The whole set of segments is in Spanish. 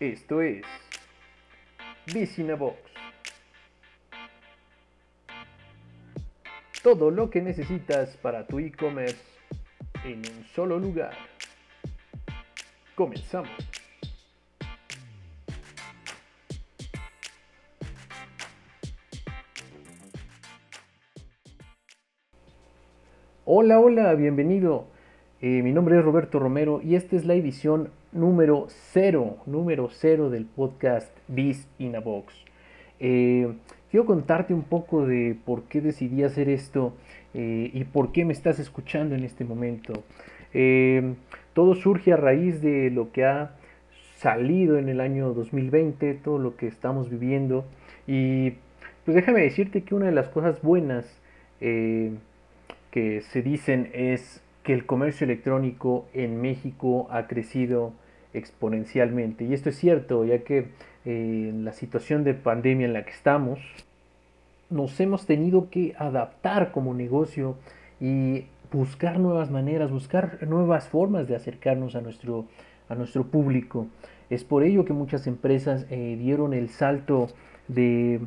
Esto es Box. Todo lo que necesitas para tu e-commerce en un solo lugar. Comenzamos. Hola, hola, bienvenido. Eh, mi nombre es Roberto Romero y esta es la edición número cero, número cero del podcast This in a Box. Eh, quiero contarte un poco de por qué decidí hacer esto eh, y por qué me estás escuchando en este momento. todo surge a raíz de lo que ha salido en el año 2020, todo lo que estamos viviendo y pues déjame decirte que una de las cosas buenas que se dicen es que el comercio electrónico en México ha crecido exponencialmente. Y esto es cierto, ya que eh, en la situación de pandemia en la que estamos, nos hemos tenido que adaptar como negocio y buscar nuevas maneras, buscar nuevas formas de acercarnos a nuestro, a nuestro público. Es por ello que muchas empresas eh, dieron el salto de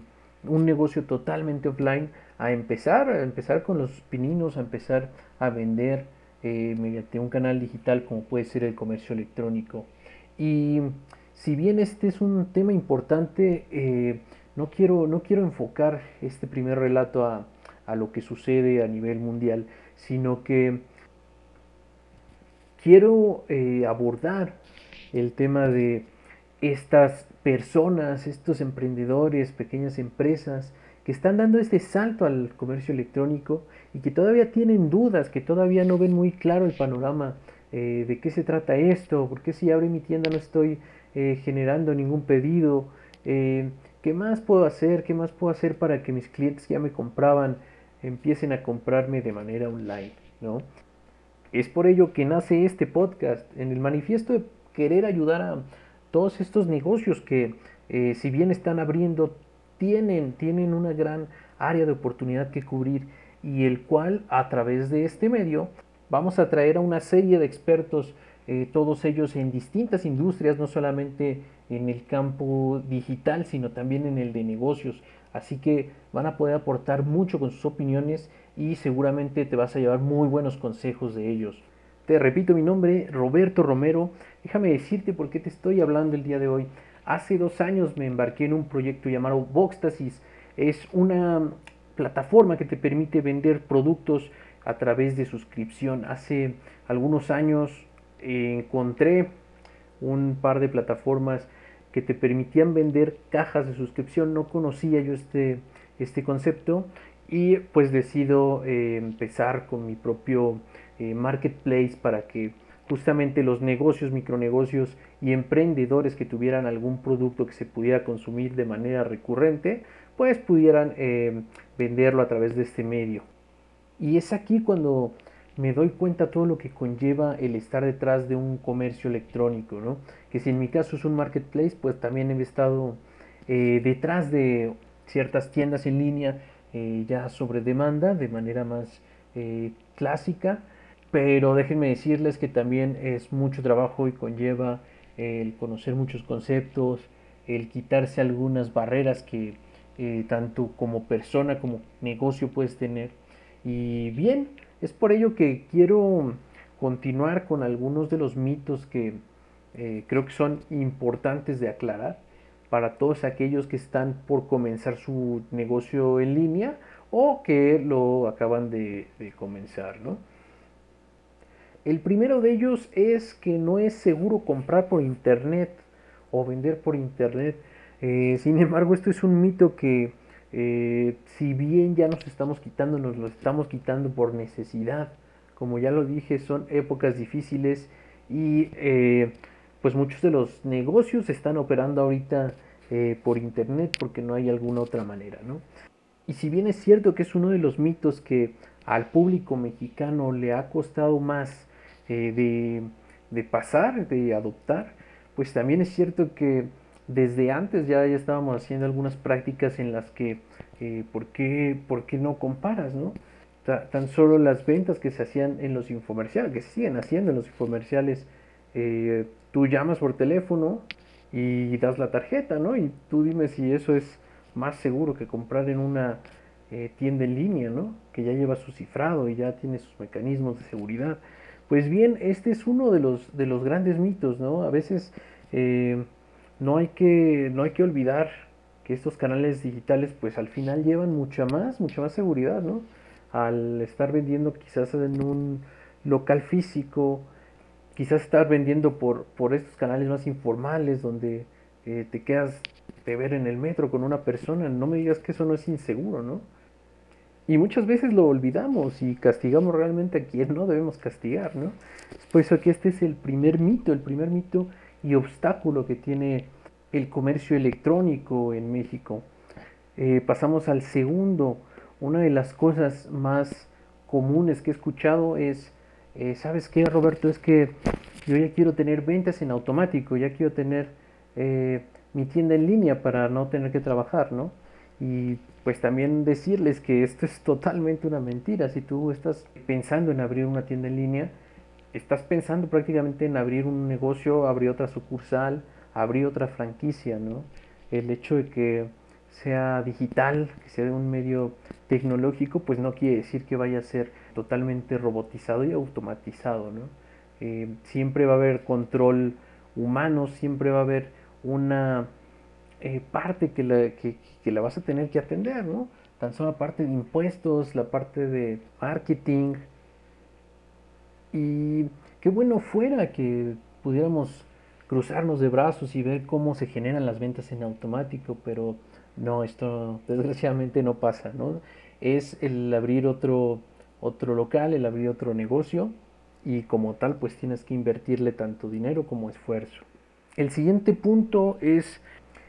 un negocio totalmente offline a empezar, a empezar con los pininos, a empezar a vender eh, mediante un canal digital como puede ser el comercio electrónico. Y si bien este es un tema importante, eh, no, quiero, no quiero enfocar este primer relato a, a lo que sucede a nivel mundial, sino que quiero eh, abordar el tema de estas personas, estos emprendedores, pequeñas empresas que están dando este salto al comercio electrónico y que todavía tienen dudas, que todavía no ven muy claro el panorama eh, de qué se trata esto, por qué si abro mi tienda no estoy eh, generando ningún pedido, eh, qué más puedo hacer, qué más puedo hacer para que mis clientes que ya me compraban empiecen a comprarme de manera online, ¿no? Es por ello que nace este podcast, en el manifiesto de querer ayudar a todos estos negocios que si bien están abriendo tienen, tienen una gran área de oportunidad que cubrir y el cual a través de este medio vamos a traer a una serie de expertos, eh, todos ellos en distintas industrias, no solamente en el campo digital, sino también en el de negocios. Así que van a poder aportar mucho con sus opiniones y seguramente te vas a llevar muy buenos consejos de ellos. Te repito mi nombre, Roberto Romero. Déjame decirte por qué te estoy hablando el día de hoy. Hace dos años me embarqué en un proyecto llamado Voxtasis. Es una plataforma que te permite vender productos a través de suscripción. Hace algunos años encontré un par de plataformas que te permitían vender cajas de suscripción. No conocía yo este, este concepto y pues decido eh, empezar con mi propio eh, marketplace para que justamente los negocios, micronegocios y emprendedores que tuvieran algún producto que se pudiera consumir de manera recurrente, pues pudieran eh, venderlo a través de este medio. Y es aquí cuando me doy cuenta todo lo que conlleva el estar detrás de un comercio electrónico, ¿no? Que si en mi caso es un marketplace, pues también he estado eh, detrás de ciertas tiendas en línea eh, ya sobre demanda de manera más clásica pero déjenme decirles que también es mucho trabajo y conlleva el conocer muchos conceptos, el quitarse algunas barreras que eh, tanto como persona como negocio puedes tener. Y bien, es por ello que quiero continuar con algunos de los mitos que eh, creo que son importantes de aclarar para todos aquellos que están por comenzar su negocio en línea o que lo acaban de, de comenzar, ¿no? El primero de ellos es que no es seguro comprar por internet o vender por internet. Eh, sin embargo, esto es un mito que eh, si bien ya nos estamos quitando, nos lo estamos quitando por necesidad. Como ya lo dije, son épocas difíciles y eh, pues muchos de los negocios están operando ahorita por internet porque no hay alguna otra manera, ¿no? Y si bien es cierto que es uno de los mitos que al público mexicano le ha costado más eh, de, pasar, de adoptar, pues también es cierto que desde antes ya, ya estábamos haciendo algunas prácticas en las que, eh, ¿por, qué, ¿por, qué, no comparas? No? tan solo las ventas que se hacían en los infomerciales, que siguen haciendo en los infomerciales, eh, tú llamas por teléfono y das la tarjeta, ¿no? Y tú dime si eso es más seguro que comprar en una tienda en línea, ¿no? Que ya lleva su cifrado y ya tiene sus mecanismos de seguridad. Pues bien, este es uno de los, de los grandes mitos, ¿no? A veces eh, no, hay que, no hay que olvidar que estos canales digitales pues al final llevan mucha más, mucha más seguridad, ¿no? Al estar vendiendo quizás en un local físico, quizás estar vendiendo por, por estos canales más informales donde eh, te quedas de ver en el metro con una persona, no me digas que eso no es inseguro, ¿no? Y muchas veces lo olvidamos y castigamos realmente a quien no debemos castigar, ¿no? Es por eso que este es el primer mito, el primer mito y obstáculo que tiene el comercio electrónico en México. Eh, pasamos al segundo. Una de las cosas más comunes que he escuchado es, eh, ¿sabes qué, Roberto? Es que yo ya quiero tener ventas en automático, ya quiero tener eh, mi tienda en línea para no tener que trabajar, ¿no? Y pues también decirles que esto es totalmente una mentira. Si tú estás pensando en abrir una tienda en línea, estás pensando prácticamente en abrir un negocio, abrir otra sucursal, abrir otra franquicia, ¿no? El hecho de que sea digital, que sea de un medio tecnológico, pues no quiere decir que vaya a ser totalmente robotizado y automatizado, ¿no? Eh, siempre va a haber control humano, siempre va a haber una eh, parte que la, que, la vas a tener que atender, ¿no? Tan solo la parte de impuestos, la parte de marketing. Y qué bueno fuera que pudiéramos cruzarnos de brazos y ver cómo se generan las ventas en automático, pero no, esto desgraciadamente no pasa, ¿no? Es el abrir otro, otro local, el abrir otro negocio y como tal pues tienes que invertirle tanto dinero como esfuerzo. El siguiente punto es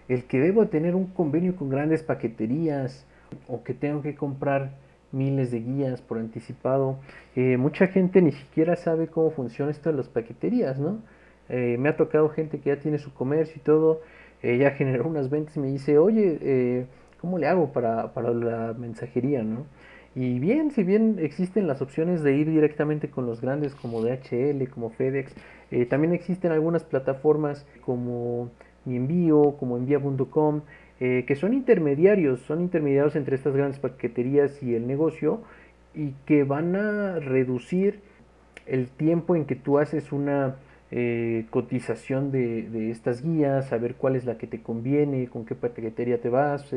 el que debo tener un convenio con grandes paqueterías o que tengo que comprar miles de guías por anticipado. Eh, mucha gente ni siquiera sabe cómo funciona esto de las paqueterías, ¿no? Eh, me ha tocado gente que ya tiene su comercio y todo, eh, ya generó unas ventas y me dice, oye, ¿cómo le hago para, para la mensajería, no? Y bien, si bien existen las opciones de ir directamente con los grandes como DHL, como FedEx, eh, también existen algunas plataformas como Mi Envío, como envía.com, eh, que son intermediarios, son intermediarios entre estas grandes paqueterías y el negocio y que van a reducir el tiempo en que tú haces una eh, cotización de, estas guías, saber cuál es la que te conviene, con qué paquetería te vas,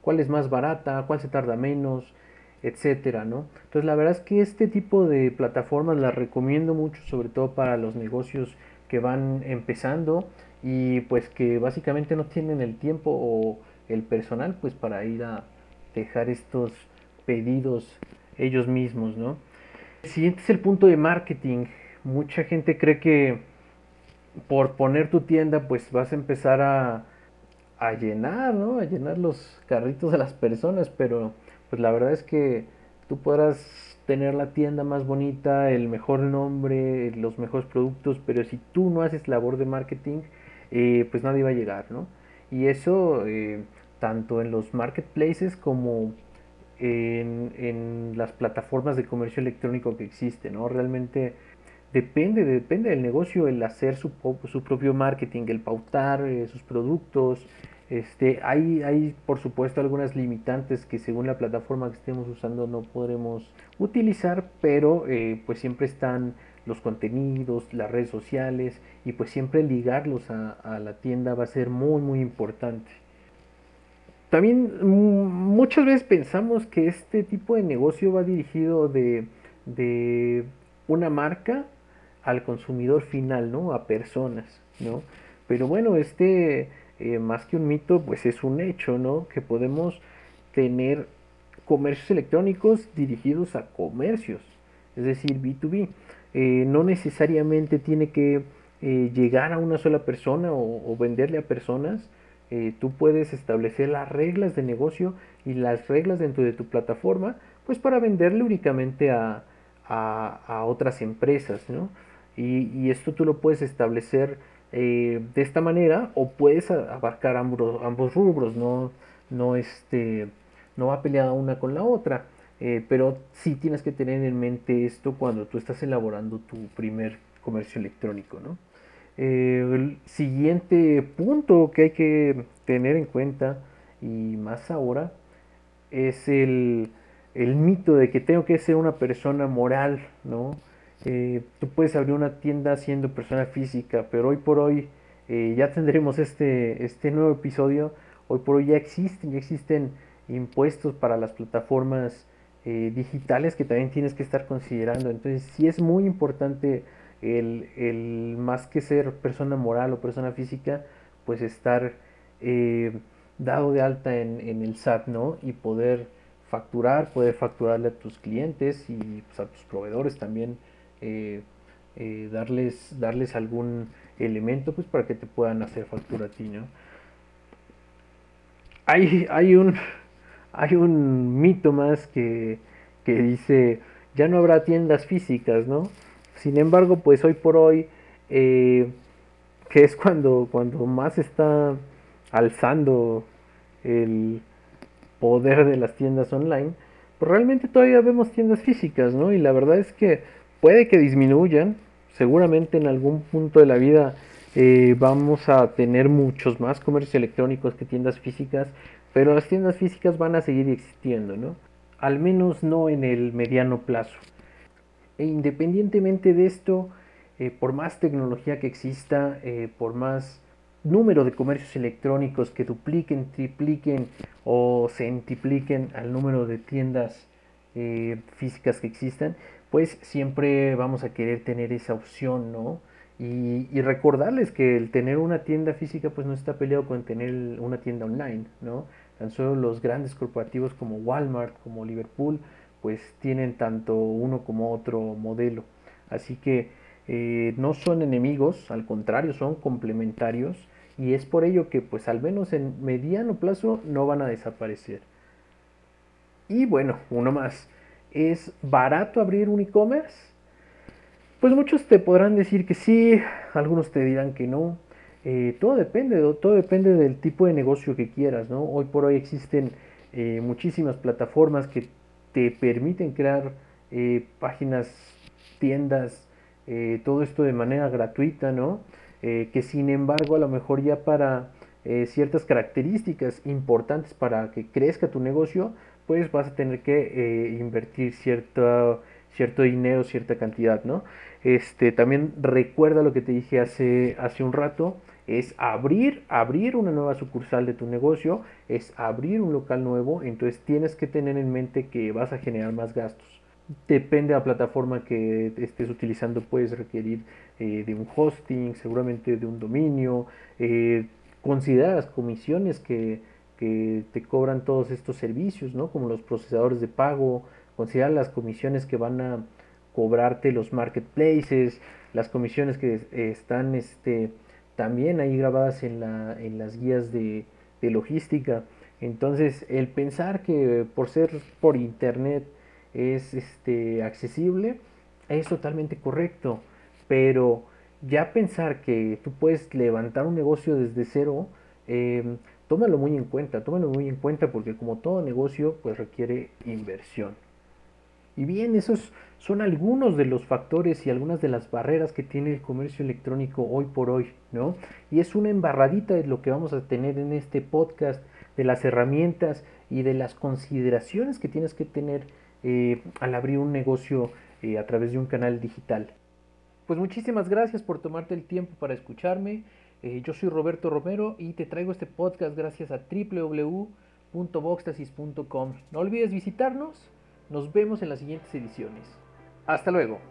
cuál es más barata, cuál se tarda menos, etcétera, ¿no? Entonces la verdad es que este tipo de plataformas las recomiendo mucho, sobre todo para los negocios que van empezando y pues que básicamente no tienen el tiempo o el personal pues para ir a dejar estos pedidos ellos mismos, ¿no? El siguiente es el punto de marketing. Mucha gente cree que por poner tu tienda pues vas a empezar a, a llenar, ¿no? A llenar los carritos de las personas, pero pues la verdad es que tú podrás tener la tienda más bonita, el mejor nombre, los mejores productos, pero si tú no haces labor de marketing, eh, pues nadie va a llegar, ¿no? Y eso eh, tanto en los marketplaces como en, las plataformas de comercio electrónico que existen, ¿no? Realmente depende, depende del negocio el hacer su, propio marketing, el pautar eh, sus productos, este, hay, hay, por supuesto, algunas limitantes que según la plataforma que estemos usando no podremos utilizar, pero pues siempre están los contenidos, las redes sociales y pues siempre ligarlos a, la tienda va a ser muy, muy importante. También muchas veces pensamos que este tipo de negocio va dirigido de, de una marca al consumidor final, ¿no? A personas, ¿no? Pero bueno, este eh, más que un mito, pues es un hecho, ¿no? Que podemos tener comercios electrónicos dirigidos a comercios, es decir, B2B. Eh, no necesariamente tiene que eh, llegar a una sola persona o, venderle a personas. tú puedes establecer las reglas de negocio y las reglas dentro de tu plataforma, pues para venderle únicamente a, otras empresas, ¿no? Y, y, esto tú lo puedes establecer eh, de esta manera o puedes abarcar ambos, ambos rubros, no, no, este, no va peleada una con la otra. Eh, pero sí tienes que tener en mente esto cuando tú estás elaborando tu primer comercio electrónico. ¿no? Eh, el siguiente punto que hay que tener en cuenta, y más ahora, es el, el mito de que tengo que ser una persona moral, ¿no? Eh, tú puedes abrir una tienda siendo persona física, pero hoy por hoy eh, ya tendremos este, este nuevo episodio. Hoy por hoy ya existen, ya existen impuestos para las plataformas eh, digitales que también tienes que estar considerando. Entonces sí es muy importante el, el más que ser persona moral o persona física, pues estar dado de alta en, en el SAT, ¿no? Y poder facturar, poder facturarle a tus clientes y pues, a tus proveedores también eh, eh, darles, darles algún elemento pues para que te puedan hacer factura a ti. Hay, hay, un, hay un mito más que, que dice, ya no habrá tiendas físicas, ¿no? Sin embargo, pues hoy por hoy, eh, que es cuando, cuando más está alzando el, poder de las tiendas online, pues realmente todavía vemos tiendas físicas, ¿no? Y la verdad es que puede que disminuyan, seguramente en algún punto de la vida eh, vamos a tener muchos más comercios electrónicos que tiendas físicas, pero las tiendas físicas van a seguir existiendo, ¿no? Al menos no en el mediano plazo. E independientemente de esto, eh, por más tecnología que exista, eh, por más número de comercios electrónicos que dupliquen, tripliquen o centipliquen al número de tiendas eh, físicas que existan, pues siempre vamos a querer tener esa opción, ¿no? Y, recordarles que el tener una tienda física pues no está peleado con tener una tienda online, ¿no? Tan solo los grandes corporativos como Walmart, como Liverpool, pues tienen tanto uno como otro modelo. Así que eh, no son enemigos, al contrario, son complementarios y es por ello que pues al menos en mediano plazo no van a desaparecer. Y bueno, uno más, ¿es barato abrir un e-commerce? Pues muchos te podrán decir que sí, algunos te dirán que no. Eh, todo depende, todo depende del tipo de negocio que quieras, ¿no? Hoy por hoy existen eh, muchísimas plataformas que te permiten crear páginas, tiendas, eh, todo esto de manera gratuita, ¿no? Eh, que sin embargo a lo mejor ya para eh, ciertas características importantes para que crezca tu negocio, pues vas a tener que invertir cierto, cierto dinero, cierta cantidad, ¿no? Este, también recuerda lo que te dije hace, hace un rato, es abrir, abrir una nueva sucursal de tu negocio, es abrir un local nuevo, entonces tienes que tener en mente que vas a generar más gastos. Depende de la plataforma que estés utilizando, puedes requerir eh, de un hosting, seguramente de un dominio. Eh, considera las comisiones que, te cobran todos estos servicios, ¿no? como los procesadores de pago. Considera las comisiones que van a cobrarte los marketplaces, las comisiones que están este, también ahí grabadas en, la, en las guías de, de logística. Entonces, el pensar que por ser por internet, es este, accesible, es totalmente correcto. Pero ya pensar que tú puedes levantar un negocio desde cero, em, tómalo muy en cuenta, tómalo muy en cuenta porque como todo negocio, pues requiere inversión. Y bien, esos son algunos de los factores y algunas de las barreras que tiene el comercio electrónico hoy por hoy, ¿no? Y es una embarradita de lo que vamos a tener en este podcast, de las herramientas y de las consideraciones que tienes que tener eh, al abrir un negocio eh, a través de un canal digital. Pues muchísimas gracias por tomarte el tiempo para escucharme. Eh, yo soy Roberto Romero y te traigo este podcast gracias a www.voxtasis.com. No olvides visitarnos. Nos vemos en las siguientes ediciones. Hasta luego.